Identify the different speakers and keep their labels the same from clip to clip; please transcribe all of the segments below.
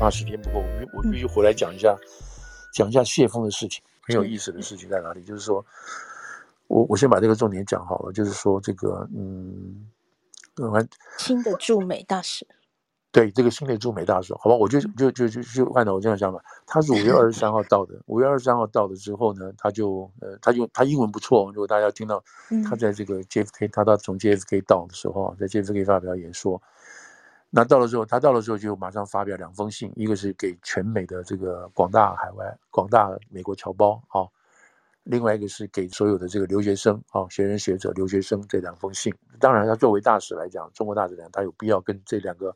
Speaker 1: 怕时间不够，我我必须回来讲一下，讲一下谢峰的事情。很有意思的事情在哪里？就是说，我我先把这个重点讲好了。就是说，这个嗯，
Speaker 2: 新的驻美大使。
Speaker 1: 对这个新的驻美大使，好吧，我就就就就就按照我这样想法，他是五月二十三号到的。五月二十三号到了之后呢，他就呃，他就他英文不错。如果大家听到他在这个 JFK，他到从 JFK 到的时候，在 JFK 发表演说。那到了之后，他到了之后就马上发表两封信，一个是给全美的这个广大海外、广大美国侨胞啊，另外一个是给所有的这个留学生啊、学人学者、留学生这两封信。当然，他作为大使来讲，中国大使来讲，他有必要跟这两个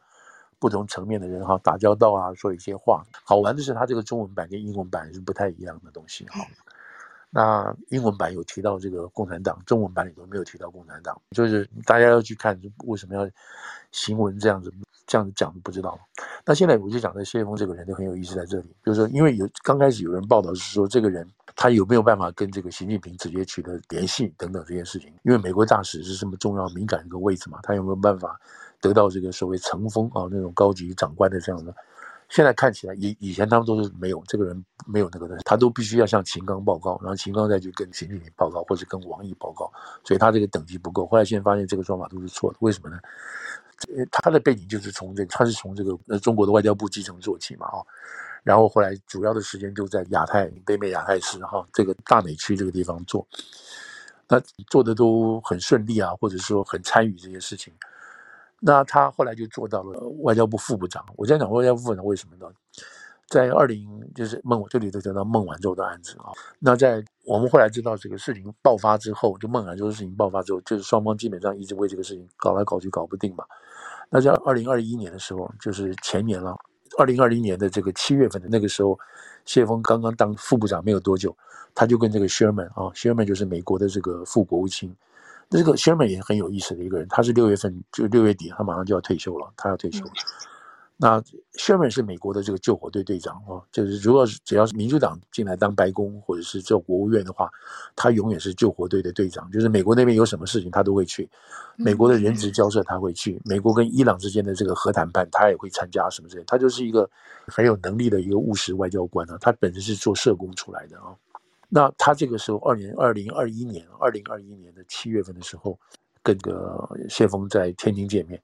Speaker 1: 不同层面的人哈打交道啊，说一些话。好玩的是，他这个中文版跟英文版是不太一样的东西哈。那英文版有提到这个共产党，中文版里头没有提到共产党，就是大家要去看为什么要行文这样子。这样子讲不知道，那现在我就讲的谢峰这个人就很有意思在这里，就是说，因为有刚开始有人报道是说这个人他有没有办法跟这个习近平直接取得联系等等这些事情，因为美国大使是这么重要敏感一个位置嘛，他有没有办法得到这个所谓层峰啊那种高级长官的这样的，现在看起来以以前他们都是没有这个人没有那个的，他都必须要向秦刚报告，然后秦刚再去跟习近平报告或者跟王毅报告，所以他这个等级不够。后来现在发现这个说法都是错的，为什么呢？他的背景就是从这个，他是从这个呃中国的外交部基层做起嘛，哈，然后后来主要的时间就在亚太、北美亚太区哈这个大美区这个地方做，那做的都很顺利啊，或者说很参与这些事情。那他后来就做到了外交部副部长。我先讲外交部副部长为什么呢？在二零就是孟这里头讲到孟晚舟的案子啊，那在我们后来知道这个事情爆发之后，就孟晚舟的事情爆发之后，就是双方基本上一直为这个事情搞来搞去搞不定嘛。那在二零二一年的时候，就是前年了，二零二零年的这个七月份的那个时候，谢峰刚刚当副部长没有多久，他就跟这个 Sherman 啊，Sherman 就是美国的这个副国务卿，那这个 Sherman 也很有意思的一个人，他是六月份就六月底，他马上就要退休了，他要退休了。嗯那 Sherman 是美国的这个救火队队长哦，就是如果是只要是民主党进来当白宫或者是做国务院的话，他永远是救火队的队长。就是美国那边有什么事情，他都会去；美国的人质交涉，他会去；美国跟伊朗之间的这个核谈判，他也会参加什么之类。他就是一个很有能力的一个务实外交官啊。他本身是做社工出来的啊。那他这个时候，二年二零二一年，二零二一年的七月份的时候，跟个谢峰在天津见面。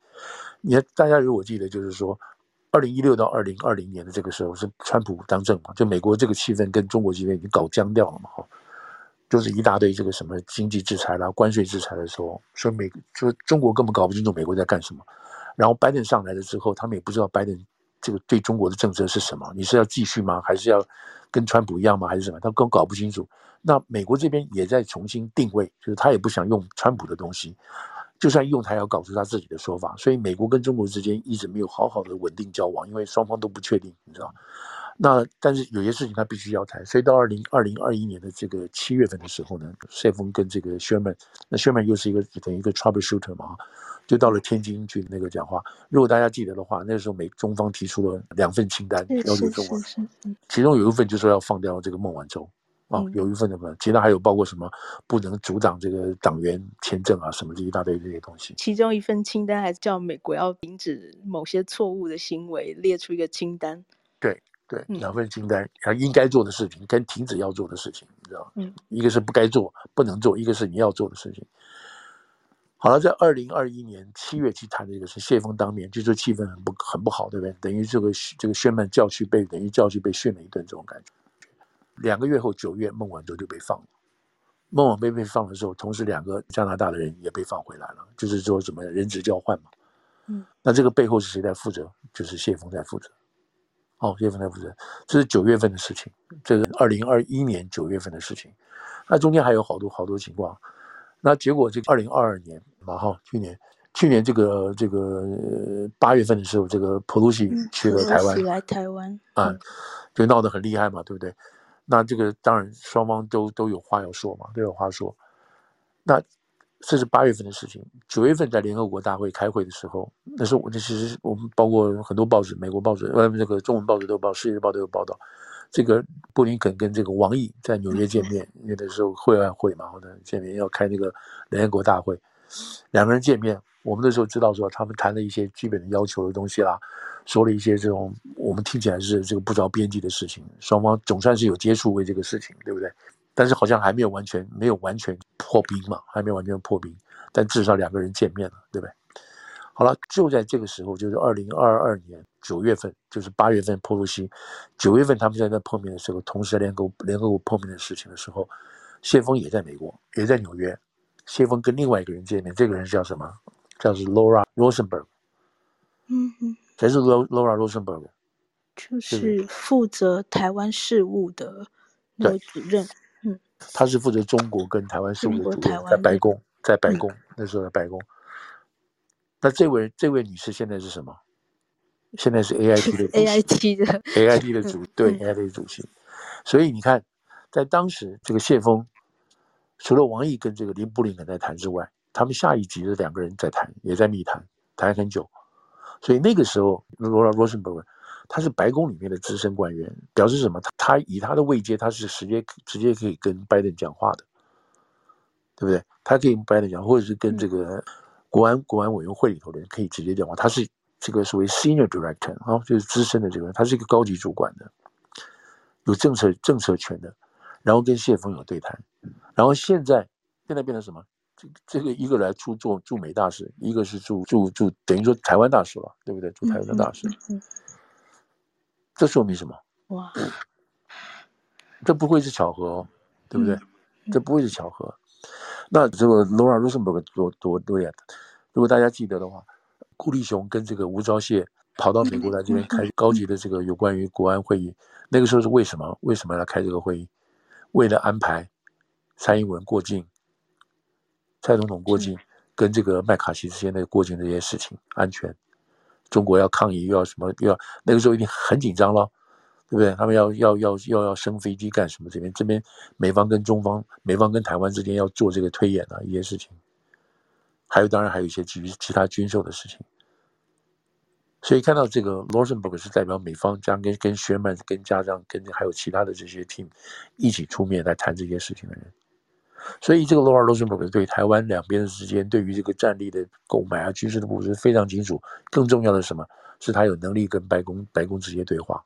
Speaker 1: 你看，大家如果记得，就是说。二零一六到二零二零年的这个时候是川普当政嘛，就美国这个气氛跟中国气氛已经搞僵掉了嘛，哈，就是一大堆这个什么经济制裁啦、关税制裁的时候，说美说中国根本搞不清楚美国在干什么，然后拜登上来了之后，他们也不知道拜登这个对中国的政策是什么，你是要继续吗，还是要跟川普一样吗，还是什么？他更搞不清楚。那美国这边也在重新定位，就是他也不想用川普的东西。就算用，他也要搞出他自己的说法，所以美国跟中国之间一直没有好好的稳定交往，因为双方都不确定，你知道。那但是有些事情他必须要谈，所以到二零二零二一年的这个七月份的时候呢，谢峰跟这个 Sherman，那 Sherman 又是一个等于一个 troubleshooter 嘛，就到了天津去那个讲话。如果大家记得的话，那个时候美中方提出了两份清单要求中国，其中有一份就是说要放掉这个孟晚舟。哦，有一份的嘛，其他还有包括什么不能阻挡这个党员签证啊，什么这一大堆这些东西。
Speaker 2: 其中一份清单还是叫美国要停止某些错误的行为，列出一个清单。
Speaker 1: 对对，两份清单，然后应该做的事情跟停止要做的事情，你知道吗？嗯，一个是不该做、不能做，一个是你要做的事情。好了，在二零二一年七月去谈的这个是谢峰当面，就说气氛很不很不好，对不对？等于这个这个宣曼教训被等于教训被训了一顿这种感觉。两个月后，九月，孟晚舟就被放了。孟晚舟被放的时候，同时两个加拿大的人也被放回来了，就是说什么人质交换嘛。嗯，那这个背后是谁在负责？就是谢峰在负责。哦，谢峰在负责。这是九月份的事情，这是二零二一年九月份的事情。那中间还有好多好多情况。那结果这个二零二二年嘛，哈，去年去年这个这个八月份的时候，这个普鲁西去了台湾，
Speaker 2: 来台湾
Speaker 1: 啊，就闹得很厉害嘛，对不对？那这个当然双方都都有话要说嘛，都有话说。那这是八月份的事情，九月份在联合国大会开会的时候，那时候我这其实我们包括很多报纸，美国报纸，外面这个中文报纸都有报，世界日报都有报道。这个布林肯跟这个王毅在纽约见面，因为那时候会外会嘛，或者见面要开那个联合国大会。两个人见面，我们那时候知道说他们谈了一些基本的要求的东西啦，说了一些这种我们听起来是这个不着边际的事情，双方总算是有接触为这个事情，对不对？但是好像还没有完全没有完全破冰嘛，还没有完全破冰，但至少两个人见面了，对不对？好了，就在这个时候，就是二零二二年九月份，就是八月份波洛西，九月份他们在那碰面的时候，同时联合联合国碰面的事情的时候，谢峰也在美国，也在纽约。谢峰跟另外一个人见面，这个人叫什么？叫是 Laura Rosenberg。
Speaker 2: 嗯哼，
Speaker 1: 谁是 Laura Rosenberg？
Speaker 2: 就是负责台湾事务的那个主任。嗯，
Speaker 1: 他是负责中国跟台湾事务的主任，在白宫，在白宫、嗯、那时候在白宫。那这位这位女士现在是什么？现在是 AIT 的
Speaker 2: AIT 的
Speaker 1: AIT 的主对 AIT 的主席。所以你看，在当时这个谢峰，除了王毅跟这个林布林肯在谈之外，他们下一集的两个人在谈，也在密谈，谈很久。所以那个时候，罗拉罗森伯格他是白宫里面的资深官员，表示什么？他他以他的位阶，他是直接直接可以跟拜登讲话的，对不对？他可以跟拜登讲，或者是跟这个。嗯国安国安委员会里头的人可以直接讲话，他是这个所谓 senior director 啊，就是资深的这个人，他是一个高级主管的，有政策政策权的，然后跟谢峰有对谈，然后现在现在变成什么？这这个一个来出做驻美大使，一个是驻驻驻等于说台湾大使了，对不对？驻台湾的大使，这说明什么？哇，这不会是巧合哦，对不对？这不会是巧合。那这个 Laura Rosenberg 多多多呀！如果大家记得的话，顾立雄跟这个吴钊燮跑到美国来这边开高级的这个有关于国安会议，那个时候是为什么？为什么要开这个会议？为了安排蔡英文过境，蔡总统过境，跟这个麦卡锡之间的过境这些事情安全，中国要抗议又要什么又要那个时候一定很紧张了。对不对？他们要要要要要升飞机干什么？这边这边美方跟中方，美方跟台湾之间要做这个推演啊，一些事情。还有，当然还有一些基于其他军售的事情。所以看到这个 Rosenberg 是代表美方将跟跟 Sherman 跟家长跟还有其他的这些 team 一起出面来谈这些事情的人。所以这个 Laura Rosenberg 对台湾两边之间对于这个战力的购买啊、军事的部署非常清楚。更重要的是什么？是他有能力跟白宫白宫直接对话。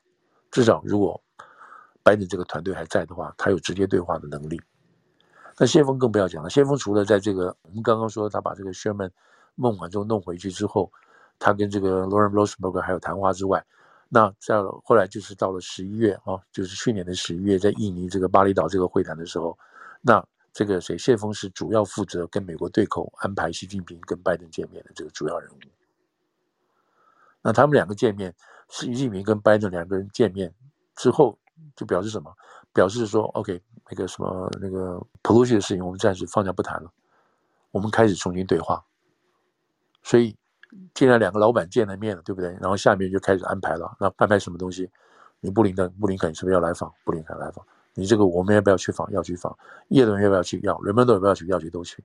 Speaker 1: 至少，如果拜登这个团队还在的话，他有直接对话的能力。那先锋更不要讲了。先锋除了在这个我们刚刚说他把这个 Sherman 孟晚舟弄回去之后，他跟这个 Laura Rosenberg 还有谈话之外，那在后来就是到了十一月啊，就是去年的十一月，在印尼这个巴厘岛这个会谈的时候，那这个谁谢峰是主要负责跟美国对口安排习近平跟拜登见面的这个主要人物。那他们两个见面。习近平跟拜登两个人见面之后，就表示什么？表示说，OK，那个什么，那个裴洛西的事情，我们暂时放下不谈了，我们开始重新对话。所以，既然两个老板见了面了，对不对？然后下面就开始安排了。那安排什么东西？你布林登、布林肯是不是要来访？布林肯来访。你这个我们要不要去访？要去访。叶伦要不要去？要。人们都要不要去？要去都去。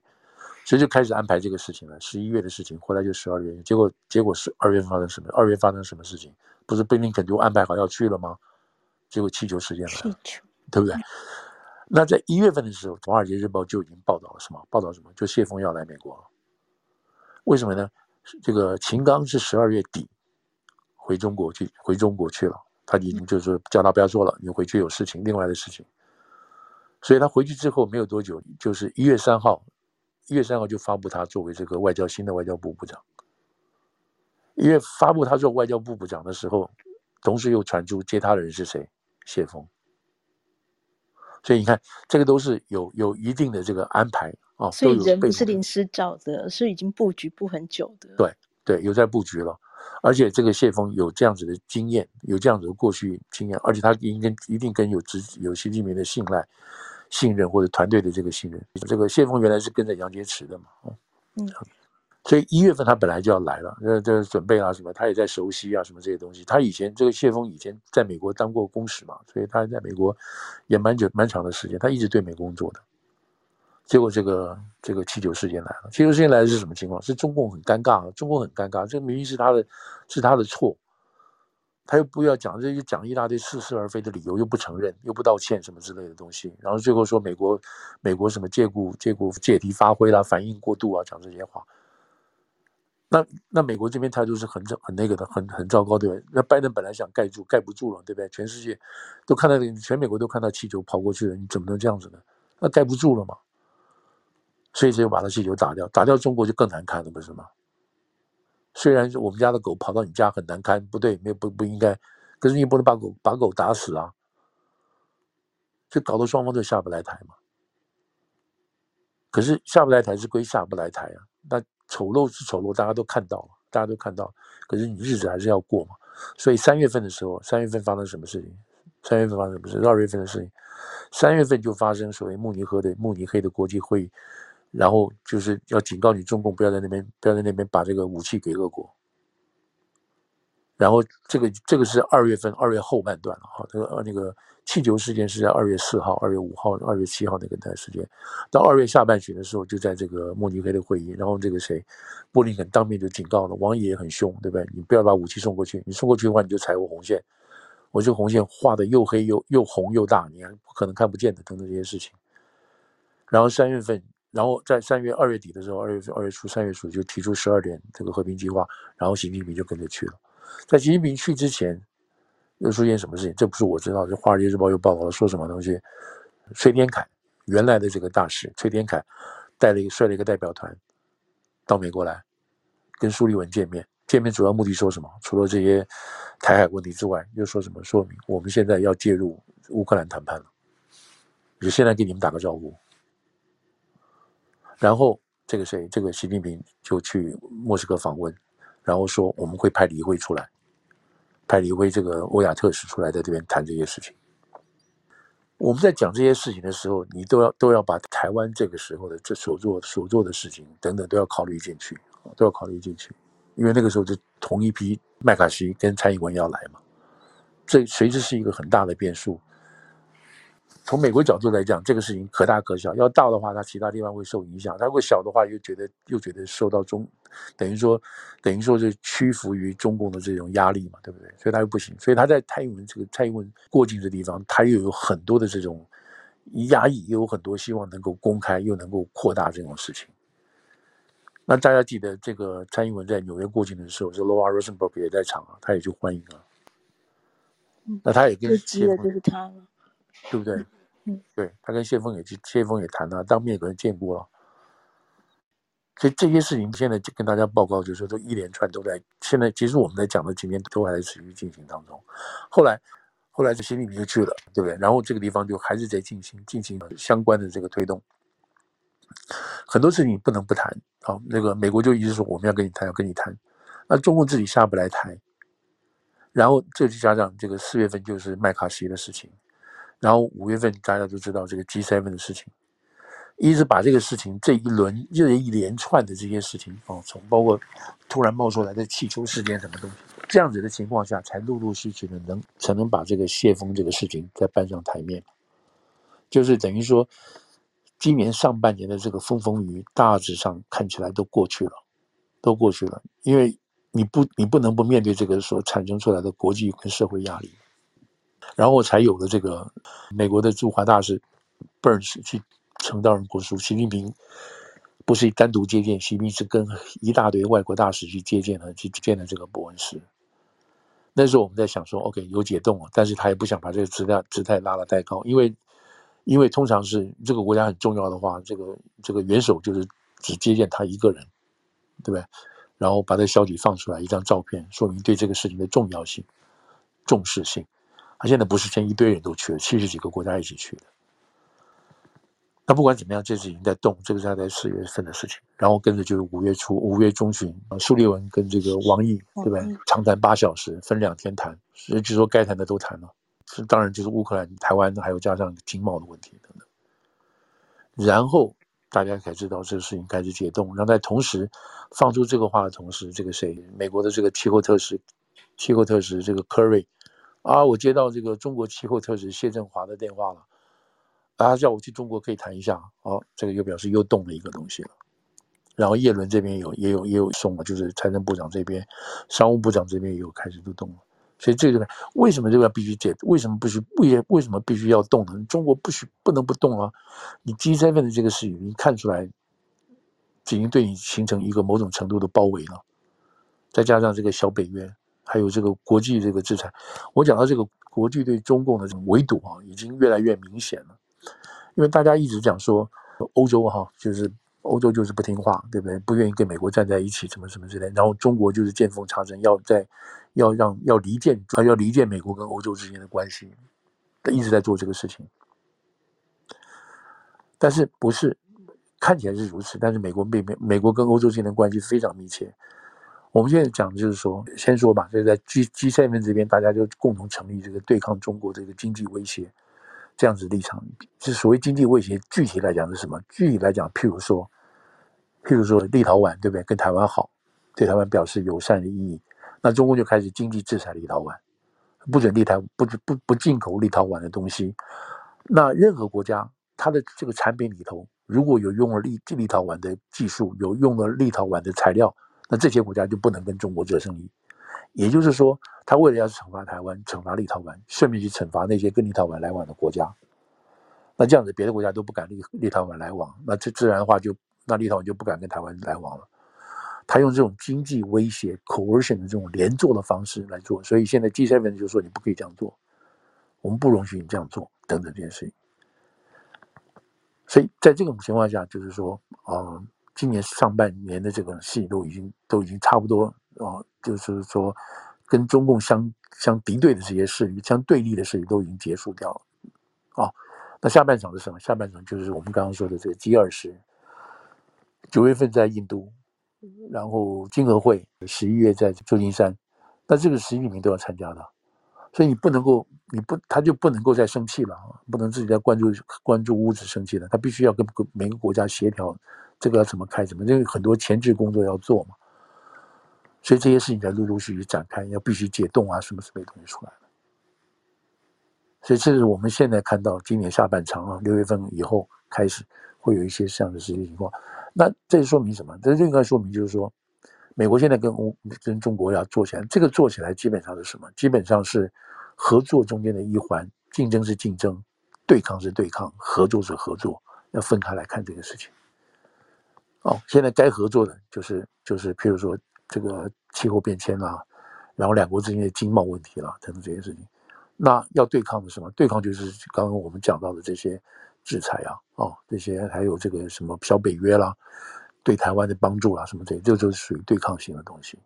Speaker 1: 所以就开始安排这个事情了。十一月的事情，后来就十二月，结果结果是二月发生什么？二月发生什么事情？不是布林肯就安排好要去了吗？结果气球事件来了，对不对？那在一月份的时候，《华尔街日报》就已经报道了什么？报道什么？就谢峰要来美国了。为什么呢？这个秦刚是十二月底回中国去，回中国去了。他已经就是叫他不要做了，你回去有事情，另外的事情。所以他回去之后没有多久，就是一月三号，一月三号就发布他作为这个外交新的外交部部长。因为发布他做外交部部长的时候，同时又传出接他的人是谁？谢峰。所以你看，这个都是有有一定的这个安排啊。
Speaker 2: 所以人不是临时找的，是已经布局布很久的。
Speaker 1: 对对，有在布局了，而且这个谢峰有这样子的经验，有这样子的过去经验，而且他应该一定跟有直有习近平的信赖、信任或者团队的这个信任。这个谢峰原来是跟着杨洁篪的嘛，嗯。所以一月份他本来就要来了，这这准备啊什么，他也在熟悉啊什么这些东西。他以前这个谢峰以前在美国当过公使嘛，所以他在美国也蛮久蛮长的时间，他一直对美工作的。结果这个这个气球事件来了，气球事件来的是什么情况？是中共很尴尬，中共很尴尬，这明明是他的，是他的错，他又不要讲，这就讲一大堆似是而非的理由，又不承认，又不道歉什么之类的东西，然后最后说美国美国什么借故借故借题发挥啦，反应过度啊，讲这些话。那那美国这边态度是很很那个的，很很糟糕，对不对？那拜登本来想盖住，盖不住了，对不对？全世界都看到，全美国都看到气球跑过去了，你怎么能这样子呢？那盖不住了嘛？所以只有把那气球打掉，打掉中国就更难看了，不是吗？虽然我们家的狗跑到你家很难堪，不对，没有不不应该，可是你不能把狗把狗打死啊！就搞得双方都下不来台嘛。可是下不来台是归下不来台啊，那丑陋是丑陋，大家都看到了，大家都看到，可是你日子还是要过嘛。所以三月份的时候，三月份发生什么事情？三月份发生什么事？二月份的事情，三月份就发生所谓慕尼黑的慕尼黑的国际会议。然后就是要警告你，中共不要在那边，不要在那边把这个武器给俄国。然后这个这个是二月份，二月后半段了哈。这个那个气球事件是在二月四号、二月五号、二月七号那个段时间。到二月下半旬的时候，就在这个慕尼黑的会议，然后这个谁，布林肯当面就警告了，王毅也很凶，对不对？你不要把武器送过去，你送过去的话，你就踩我红线，我这个红线画的又黑又又红又大，你还不可能看不见的，等等这些事情。然后三月份。然后在三月二月底的时候，二月二月初、三月初就提出十二点这个和平计划，然后习近平就跟着去了。在习近平去之前，又出现什么事情？这不是我知道，这《华尔街日报》又报道了说什么东西？崔天凯原来的这个大使崔天凯带了一个率了一个代表团到美国来跟苏利文见面，见面主要目的说什么？除了这些台海问题之外，又说什么？说明我们现在要介入乌克兰谈判了，就现在给你们打个招呼。然后这个谁，这个习近平就去莫斯科访问，然后说我们会派李辉出来，派李辉这个欧亚特使出来在这边谈这些事情。我们在讲这些事情的时候，你都要都要把台湾这个时候的这所做所做的事情等等都要考虑进去，都要考虑进去，因为那个时候就同一批麦卡锡跟蔡英文要来嘛，这随时是一个很大的变数。从美国角度来讲，这个事情可大可小。要大的话，它其他地方会受影响；它如果小的话，又觉得又觉得受到中，等于说等于说是屈服于中共的这种压力嘛，对不对？所以他又不行。所以他在蔡英文这个蔡英文过境的地方，他又有很多的这种压抑，又有很多希望能够公开，又能够扩大这种事情。那大家记得，这个蔡英文在纽约过境的时候，是 Laura Rosenberg 也在场啊，他也去欢迎啊。那他也跟
Speaker 2: 接的就是他了。
Speaker 1: 对不对？嗯，对，他跟谢锋也去，谢锋也谈了，当面跟人见过了。所以这些事情现在就跟大家报告，就是说都一连串都在。现在其实我们在讲的今天都还在持续进行当中。后来，后来这习近平就去了，对不对？然后这个地方就还是在进行进行相关的这个推动。很多事情不能不谈啊。那个美国就一直说我们要跟你谈，要跟你谈。那中共自己下不来台，然后这就加上这个四月份就是麦卡锡的事情。然后五月份大家都知道这个 G7 的事情，一直把这个事情这一轮这一连串的这些事情哦，从包括突然冒出来的气球事件什么东西，这样子的情况下，才陆陆续续的能才能把这个谢锋这个事情再搬上台面，就是等于说，今年上半年的这个风风雨雨大致上看起来都过去了，都过去了，因为你不你不能不面对这个所产生出来的国际跟社会压力。然后才有了这个美国的驻华大使 Burns 去呈到人国书，习近平不是单独接见，习近平是跟一大堆外国大使去接见了，去见了这个伯恩斯。那时候我们在想说，OK 有解冻了，但是他也不想把这个姿态姿态拉得太高，因为因为通常是这个国家很重要的话，这个这个元首就是只接见他一个人，对不对？然后把这个消息放出来，一张照片说明对这个事情的重要性、重视性。他现在不是先一堆人都去了，七十几个国家一起去的。那不管怎么样，这次已经在动，这个是他在四月份的事情。然后跟着就是五月初、五月中旬，苏立文跟这个王毅，对不对？长谈八小时，分两天谈，所以据说该谈的都谈了。是当然就是乌克兰、台湾，还有加上经贸的问题等等。然后大家才知道这个事情开始解冻。然后在同时放出这个话的同时，这个谁？美国的这个气候特使，气候特使这个 Curry。啊，我接到这个中国气候特使谢振华的电话了，啊，叫我去中国可以谈一下。哦、这个又表示又动了一个东西了。然后叶伦这边有也有也有送了，就是财政部长这边、商务部长这边也有开始都动了。所以这个为什么这个必须解？为什么不许？为为什么必须要动呢？中国不许不能不动啊！你 G7 的这个事情，你看出来，已经对你形成一个某种程度的包围了。再加上这个小北约，还有这个国际这个制裁，我讲到这个国际对中共的这种围堵啊，已经越来越明显了。因为大家一直讲说，欧洲哈、就是欧洲就是不听话，对不对？不愿意跟美国站在一起，什么什么之类。然后中国就是见缝插针，要在。要让要离间，啊要离间美国跟欧洲之间的关系，一直在做这个事情。但是不是看起来是如此？但是美国被美美国跟欧洲之间的关系非常密切。我们现在讲的就是说，先说吧，就是在 G G7 这边，大家就共同成立这个对抗中国这个经济威胁这样子立场。是所谓经济威胁，具体来讲是什么？具体来讲，譬如说，譬如说立陶宛对不对？跟台湾好，对台湾表示友善的意义。那中国就开始经济制裁立陶宛，不准立陶不不不进口立陶宛的东西。那任何国家，它的这个产品里头如果有用了立立陶宛的技术，有用了立陶宛的材料，那这些国家就不能跟中国做生意。也就是说，他为了要惩罚台湾、惩罚立陶宛，顺便去惩罚那些跟立陶宛来往的国家。那这样子，别的国家都不敢立立陶宛来往，那这自然的话就那立陶宛就不敢跟台湾来往了。他用这种经济威胁 coercion 的这种连坐的方式来做，所以现在 G7 就说你不可以这样做，我们不容许你这样做等等这件事情。所以在这种情况下，就是说，呃，今年上半年的这个戏都已经都已经差不多啊、就是说跟中共相相敌对的这些势力、相对立的势力都已经结束掉了啊、那下半场是什么？下半场就是我们刚刚说的这个 G20，九月份在印度。然后金合会十一月在旧金山，那这个十一名都要参加的，所以你不能够，你不他就不能够再生气了，不能自己在关注关注屋子生气了，他必须要跟每个国家协调，这个要怎么开怎么，因为很多前置工作要做嘛，所以这些事情在陆陆续续展开，要必须解冻啊，什么什么东西出来了，所以这是我们现在看到今年下半场啊，六月份以后开始会有一些这样的实际情况。那这说明什么？这就应该说明就是说，美国现在跟欧跟中国要做起来，这个做起来基本上是什么？基本上是合作中间的一环，竞争是竞争，对抗是对抗，合作是合作，要分开来看这个事情。哦，现在该合作的就是就是，譬如说这个气候变迁啦，然后两国之间的经贸问题啦，等等这些事情。那要对抗的什么？对抗就是刚刚我们讲到的这些。制裁啊，哦，这些还有这个什么小北约啦，对台湾的帮助啦，什么这些，这就是属于对抗性的东西。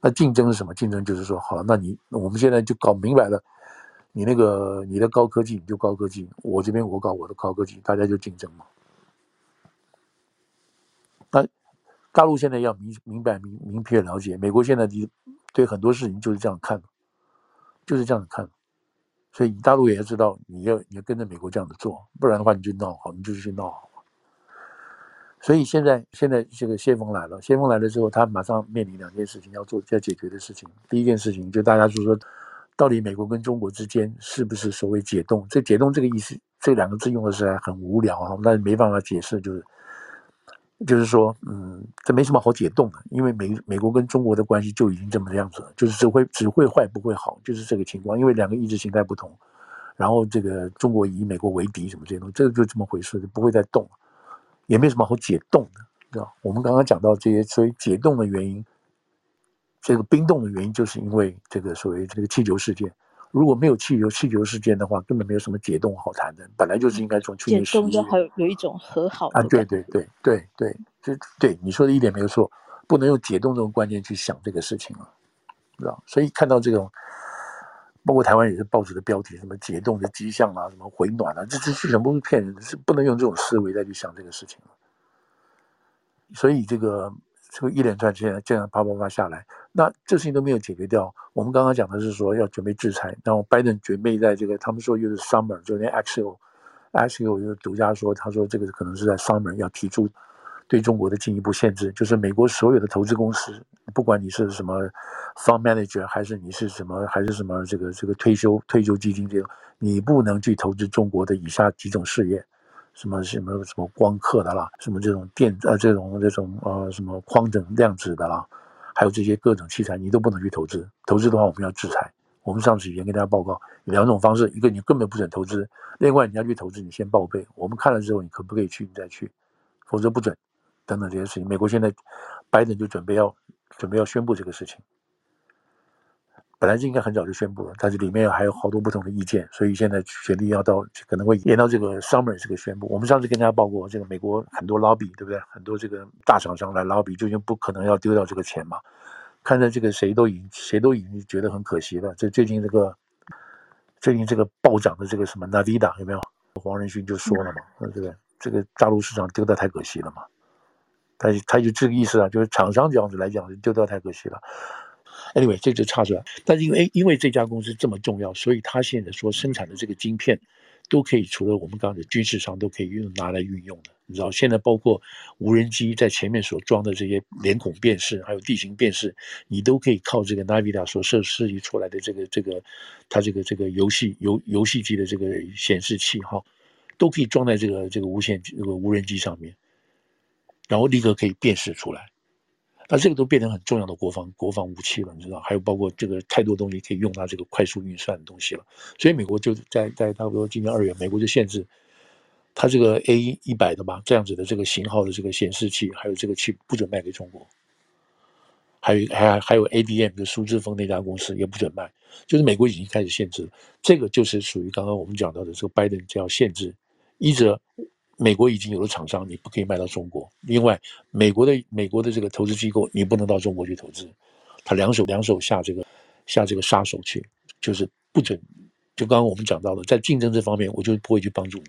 Speaker 1: 那竞争是什么？竞争就是说，好，那你我们现在就搞明白了，你那个你的高科技你就高科技，我这边我搞我的高科技，大家就竞争嘛。那大陆现在要明明白明明确了解，美国现在对很多事情就是这样看，就是这样子看。所以大陆也要知道，你要你要跟着美国这样子做，不然的话你就闹好，你就去闹好。所以现在现在这个谢锋来了，谢锋来了之后，他马上面临两件事情要做要解决的事情。第一件事情就大家就说，到底美国跟中国之间是不是所谓解冻？这解冻这个意思，这两个字用的是很无聊啊，但是没办法解释，就是。就是说，嗯，这没什么好解冻的，因为美美国跟中国的关系就已经这么样子了，就是只会只会坏不会好，就是这个情况。因为两个意识形态不同，然后这个中国以美国为敌，什么这些东西，这个就这么回事，就不会再动了，也没什么好解冻的，知道？我们刚刚讲到这些，所以解冻的原因，这个冰冻的原因，就是因为这个所谓这个气球事件。如果没有气球气球事件的话，根本没有什么解冻好谈的。本来就是应该从去年十一月，还有
Speaker 2: 有一种和好的
Speaker 1: 啊，对对对对对，就对你说的一点没有错，不能用解冻这种观念去想这个事情了，知道？所以看到这种，包括台湾也是报纸的标题，什么解冻的迹象啊，什么回暖啊，这这全部是骗人的，是不能用这种思维再去想这个事情了。所以这个。这个一连串这样这样啪啪啪下来，那这事情都没有解决掉。我们刚刚讲的是说要准备制裁，然后拜登准备在这个，他们说又是 summer，就连 Axios，Axios 就独家说，他说这个可能是在 summer 要提出对中国的进一步限制，就是美国所有的投资公司，不管你是什么 fund manager，还是你是什么，还是什么这个这个退休退休基金这种，你不能去投资中国的以下几种事业。什么什么什么光刻的啦，什么这种电呃这种这种呃什么框整量子的啦，还有这些各种器材，你都不能去投资。投资的话，我们要制裁，我们上次已经跟大家报告有两种方式，一个你根本不准投资，另外你要去投资，你先报备，我们看了之后你可不可以去，你再去，否则不准，等等这些事情。美国现在拜登就准备要准备要宣布这个事情，本来就应该很早就宣布了，但是里面还有好多不同的意见，所以现在决定要到可能会延到这个 summer 这个宣布。我们上次跟大家报过，这个美国很多 lobby 对不对？很多这个大厂商来 lobby，就已经不可能要丢掉这个钱嘛。看着这个谁都已经谁都已经觉得很可惜了。这最近这个最近这个暴涨的这个什么 Navida 有没有？黄仁勋就说了嘛，说这个这个大陆市场丢掉太可惜了嘛。他他就这个意思啊，就是厂商这样子来讲，丢掉太可惜了。Anyway，这就差出来。但是因为因为这家公司这么重要，所以他现在说生产的这个晶片。都可以，除了我们刚才军事上都可以用拿来运用的，你知道，现在包括无人机在前面所装的这些脸孔辨识，还有地形辨识，你都可以靠这个 Navida 所设设计出来的这个这个它这个这个游戏游游戏机的这个显示器哈，都可以装在这个这个无线这个无人机上面，然后立刻可以辨识出来。那这个都变成很重要的国防国防武器了，你知道？还有包括这个太多东西可以用它这个快速运算的东西了。所以美国就在在差不多今年二月，美国就限制它这个 A 一百的吧，这样子的这个型号的这个显示器，还有这个器不准卖给中国。还有还还有 ADM 的苏志峰那家公司也不准卖，就是美国已经开始限制了。这个就是属于刚刚我们讲到的这个拜登叫限制，一则。美国已经有了厂商，你不可以卖到中国。另外，美国的美国的这个投资机构，你不能到中国去投资。他两手两手下这个下这个杀手去，就是不准。就刚刚我们讲到的，在竞争这方面，我就不会去帮助你。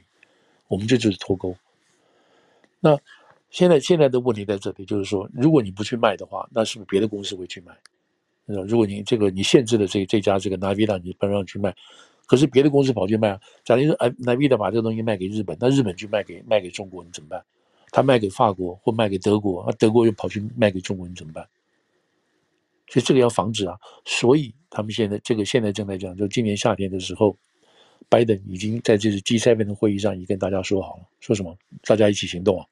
Speaker 1: 我们这就是脱钩。那现在现在的问题在这里，就是说，如果你不去卖的话，那是不是别的公司会去卖？那如果你这个你限制了这这家这个 Nvidia，你不让去卖。可是别的公司跑去卖啊，假如说哎，NVIDIA 把这个东西卖给日本，那日本去卖给卖给中国，你怎么办？他卖给法国或卖给德国，那德国又跑去卖给中国，你怎么办？所以这个要防止啊。所以他们现在这个现在正在讲，就今年夏天的时候，拜登已经在这次 G7 的会议上已经跟大家说好了，说什么？大家一起行动啊，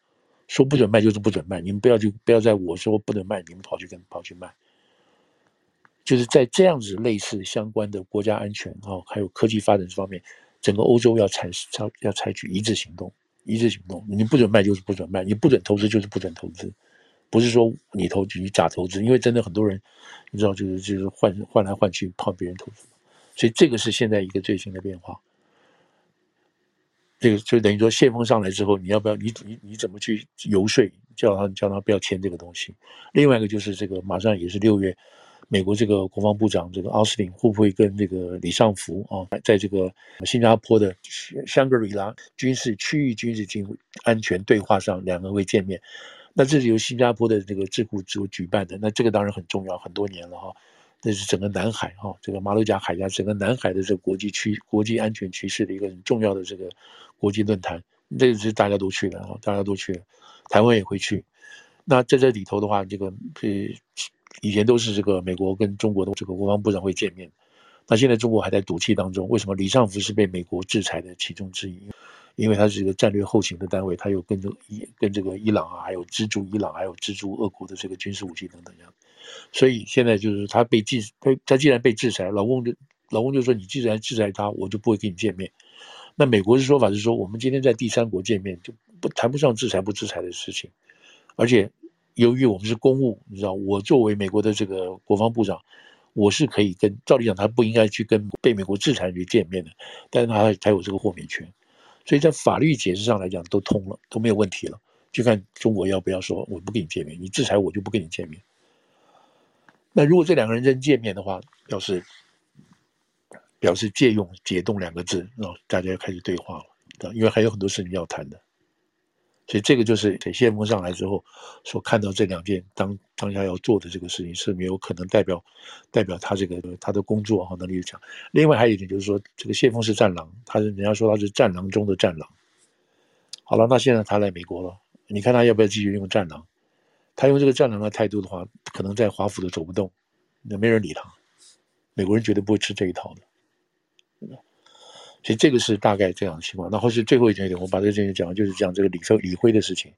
Speaker 1: 说不准卖就是不准卖，你们不要就不要在我说不能卖，你们跑去跟跑去卖。就是在这样子类似相关的国家安全啊，还有科技发展这方面，整个欧洲要采要要采取一致行动，一致行动。你不准卖就是不准卖，你不准投资就是不准投资，不是说你投你假投资，因为真的很多人，你知道就是就是换换来换去怕别人投资，所以这个是现在一个最新的变化。这个就等于说谢锋上来之后，你要不要你你你怎么去游说叫他叫他不要签这个东西？另外一个就是这个马上也是六月。美国这个国防部长这个奥斯汀会不会跟这个李尚福啊，在这个新加坡的香格里拉军事区域军事军安全对话上，两个人会见面？那这是由新加坡的这个智库组举办的，那这个当然很重要，很多年了哈。这是整个南海哈，这个马六甲海峡整个南海的这个国际区国际安全趋势的一个很重要的这个国际论坛，这是大家都去了啊，大家都去了，台湾也会去。那在这里头的话，这个呃。以前都是这个美国跟中国的这个国防部长会见面，那现在中国还在赌气当中。为什么李尚福是被美国制裁的其中之一？因为他是一个战略后勤的单位，他有跟着伊跟这个伊朗啊，还有资助伊朗，还有资助俄国的这个军事武器等等样。所以现在就是他被制，他他既然被制裁，老公就老公就说，你既然制裁他，我就不会跟你见面。那美国的说法是说，我们今天在第三国见面，就不谈不上制裁不制裁的事情，而且。由于我们是公务，你知道，我作为美国的这个国防部长，我是可以跟，照理讲，他不应该去跟被美国制裁去见面的，但是他才有这个豁免权，所以在法律解释上来讲都通了，都没有问题了，就看中国要不要说我不跟你见面，你制裁我就不跟你见面。那如果这两个人真见面的话，表示表示借用解冻两个字，然后大家要开始对话了，因为还有很多事情要谈的。所以这个就是给谢锋上来之后所看到这两件当当下要做的这个事情是没有可能代表代表他这个他的工作和能力强。另外还有一点就是说，这个谢锋是战狼，他是人家说他是战狼中的战狼。好了，那现在他来美国了，你看他要不要继续用战狼？他用这个战狼的态度的话，可能在华府都走不动，那没人理他。美国人绝对不会吃这一套的。所以这个是大概这样的情况。那后是最后一点点，我把这件事讲完，就是讲这个李辉李辉的事情。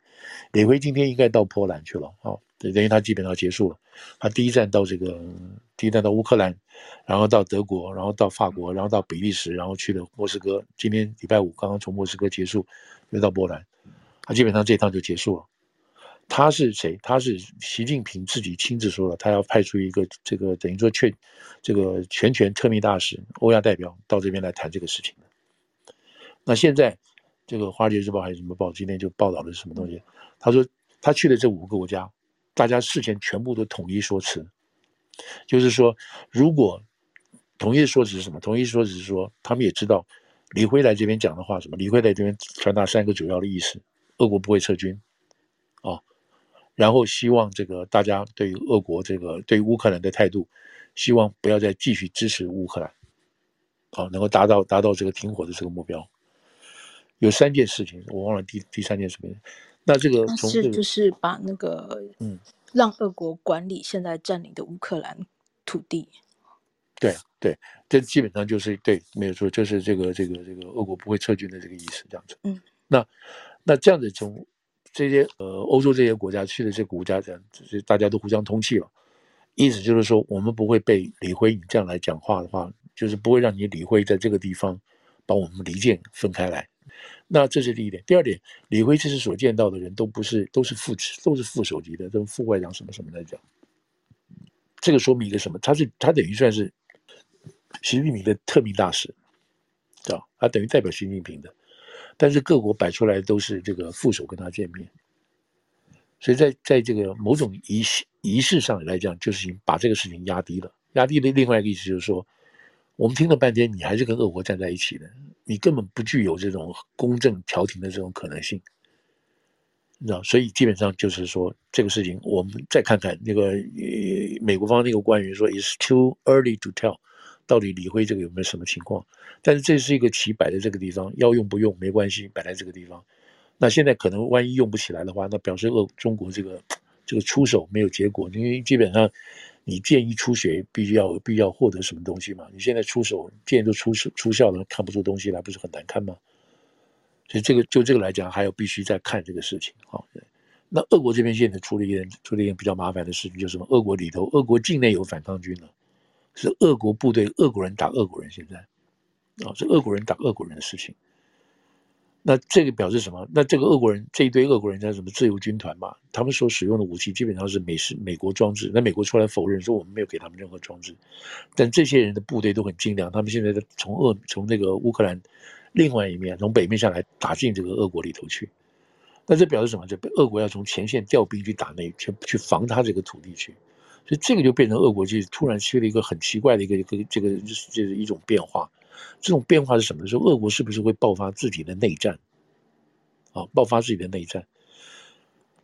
Speaker 1: 李辉今天应该到波兰去了，啊，等于他基本上结束了。他第一站到这个，第一站到乌克兰，然后到德国，然后到法国，然后到比利时，然后去了莫斯科。今天礼拜五刚刚从莫斯科结束，又到波兰。他基本上这一趟就结束了。他是谁？他是习近平自己亲自说了，他要派出一个这个等于说全这个全权特命大使欧亚代表到这边来谈这个事情。那现在这个《华尔街日报》还是什么报？今天就报道了什么东西？他说他去的这五个国家，大家事前全部都统一说辞，就是说，如果统一说辞是什么？统一说辞是说，他们也知道李辉来这边讲的话什么？李辉在这边传达三个主要的意思：俄国不会撤军，然后希望这个大家对于俄国这个对于乌克兰的态度，希望不要再继续支持乌克兰，啊，能够达到达到这个停火的这个目标。有三件事情，我忘了第第三件什么。那这个从这个
Speaker 2: 是就是把那个嗯，让俄国管理现在占领的乌克兰土地。
Speaker 1: 对对，这基本上就是对，没有错，就是这个这个这个俄国不会撤军的这个意思，这样子。嗯，那那这样子从。这些呃，欧洲这些国家去的这个国家，这样，就是大家都互相通气了。意思就是说，我们不会被李辉你这样来讲话的话，就是不会让你李辉在这个地方把我们离间分开来。那这是第一点。第二点，李辉这次所见到的人都不是都是副都是副首级的，都是副外长什么什么来讲。这个说明一个什么？他是他等于算是习近平的特命大使，知道？他等于代表习近平的。但是各国摆出来都是这个副手跟他见面，所以在在这个某种仪式仪式上来讲，就是把这个事情压低了。压低的另外一个意思就是说，我们听了半天，你还是跟俄国站在一起的，你根本不具有这种公正调停的这种可能性，你知道？所以基本上就是说，这个事情我们再看看那个呃美国方那个官员说，It's too early to tell。到底李辉这个有没有什么情况？但是这是一个棋摆在这个地方，要用不用没关系，摆在这个地方。那现在可能万一用不起来的话，那表示俄中国这个这个出手没有结果，因为基本上你箭一出血，必须要必要获得什么东西嘛？你现在出手箭都出出效了，看不出东西来，不是很难看吗？所以这个就这个来讲，还有必须再看这个事情啊。那俄国这边现在出了一件出了一件比较麻烦的事情，就是什么？俄国里头，俄国境内有反抗军了。是俄国部队，俄国人打俄国人，现在，啊，是俄国人打俄国人的事情。那这个表示什么？那这个俄国人这一堆俄国人叫什么？自由军团嘛，他们所使用的武器基本上是美式美国装置。那美国出来否认说我们没有给他们任何装置，但这些人的部队都很精良，他们现在从俄从那个乌克兰另外一面从北面下来打进这个俄国里头去。那这表示什么？就俄国要从前线调兵去打那去去防他这个土地去。所以这个就变成俄国就突然缺了一个很奇怪的一个一个这个就是就是一种变化，这种变化是什么？说俄国是不是会爆发自己的内战？啊，爆发自己的内战。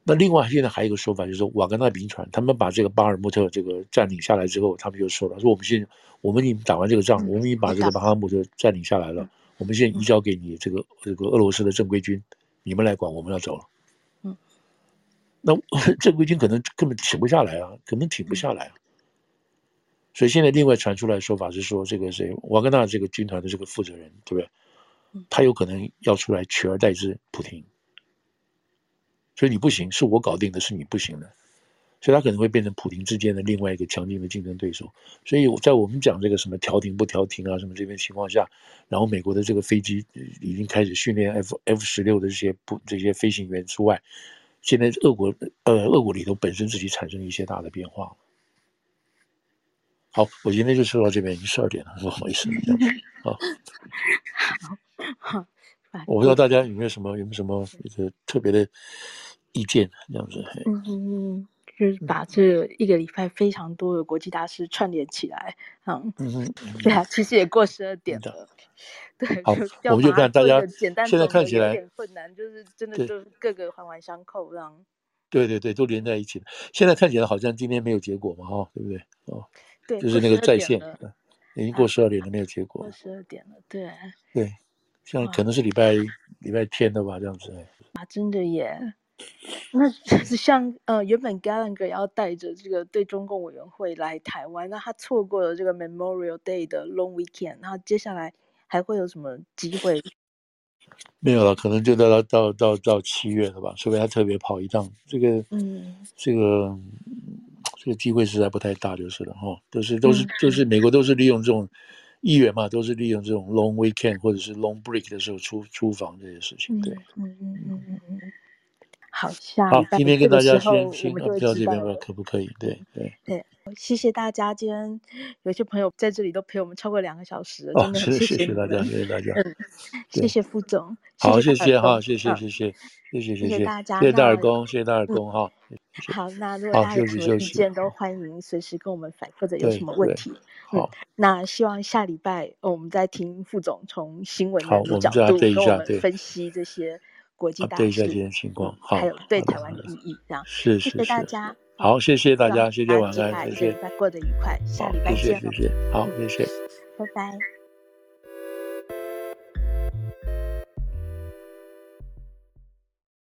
Speaker 1: 那另外现在还有一个说法，就是说瓦格纳兵团他们把这个巴尔穆特这个占领下来之后，他们就说了，说我们现在我们已经打完这个仗，我们已经把这个巴尔穆特占领下来了，我们现在移交给你这个这个俄罗斯的正规军，你们来管，我们要走了。那 正规军可能根本停不下来啊，根本停不下来啊。所以现在另外传出来的说法是说，这个谁瓦格纳这个军团的这个负责人，对不对？他有可能要出来取而代之普京。所以你不行，是我搞定的，是你不行的。所以他可能会变成普京之间的另外一个强劲的竞争对手。所以在我们讲这个什么调停不调停啊什么这边情况下，然后美国的这个飞机已经开始训练 F F 十六的这些不这些飞行员之外。现在俄国呃，俄国里头本身自己产生一些大的变化。好，我今天就说到这边，已经十二点了，不好意思。好，好，我不知道大家有没有什么有没有什么一个特别的意见，这样子。嗯
Speaker 2: 嗯，就是把这一个礼拜非常多的国际大师串联起来，嗯嗯，对啊，其实也过十二点了。对，
Speaker 1: 好，我们就看大家现在看起来
Speaker 2: 有点困难，就是真的就是各个环环相扣这样。
Speaker 1: 对对对，都连在一起。现在看起来好像今天没有结果嘛，哈，对不对？哦，
Speaker 2: 对，
Speaker 1: 就是那个在线，已经过十二点了，没有结果。
Speaker 2: 过十二点了，对。
Speaker 1: 对，像可能是礼拜礼拜天的吧，这样子。
Speaker 2: 啊，真的耶。那像呃，原本 Gallagher 要带着这个对中共委员会来台湾，那他错过了这个 Memorial Day 的 Long Weekend，然后接下来。还会有什么机会？
Speaker 1: 没有了，可能就到到到到到七月了吧，除非他特别跑一趟。这个，嗯，这个这个机会实在不太大，就是了哈。都是都是都是美国都是利用这种议员嘛，都是利用这种 long weekend 或者是 long break 的时候出出访这些事情。对，
Speaker 2: 嗯嗯嗯嗯嗯。好，下
Speaker 1: 好，今天跟大家先先聊到这边吧，可不可以？对对
Speaker 2: 对，谢谢大家，今天有些朋友在这里都陪我们超过两个小时，真的谢
Speaker 1: 谢大家，谢谢大家，
Speaker 2: 嗯，谢谢副总，
Speaker 1: 好，谢谢哈，谢谢谢谢谢谢谢谢大家，谢谢大耳公，谢谢大耳公哈。
Speaker 2: 好，那如果大家有什么意见，都欢迎随时跟我们反，或者有什么问题，好，那希望下礼拜我们再听副总从新闻的角度跟我们分析这些。国际大事，
Speaker 1: 对一下今天情况，好，
Speaker 2: 还有对台湾的意义，这样。
Speaker 1: 是是，
Speaker 2: 谢谢大家，
Speaker 1: 好，谢谢大家，谢谢晚安，谢谢，
Speaker 2: 过得愉快，下。礼拜见，
Speaker 1: 谢谢，好，谢谢，
Speaker 2: 拜拜。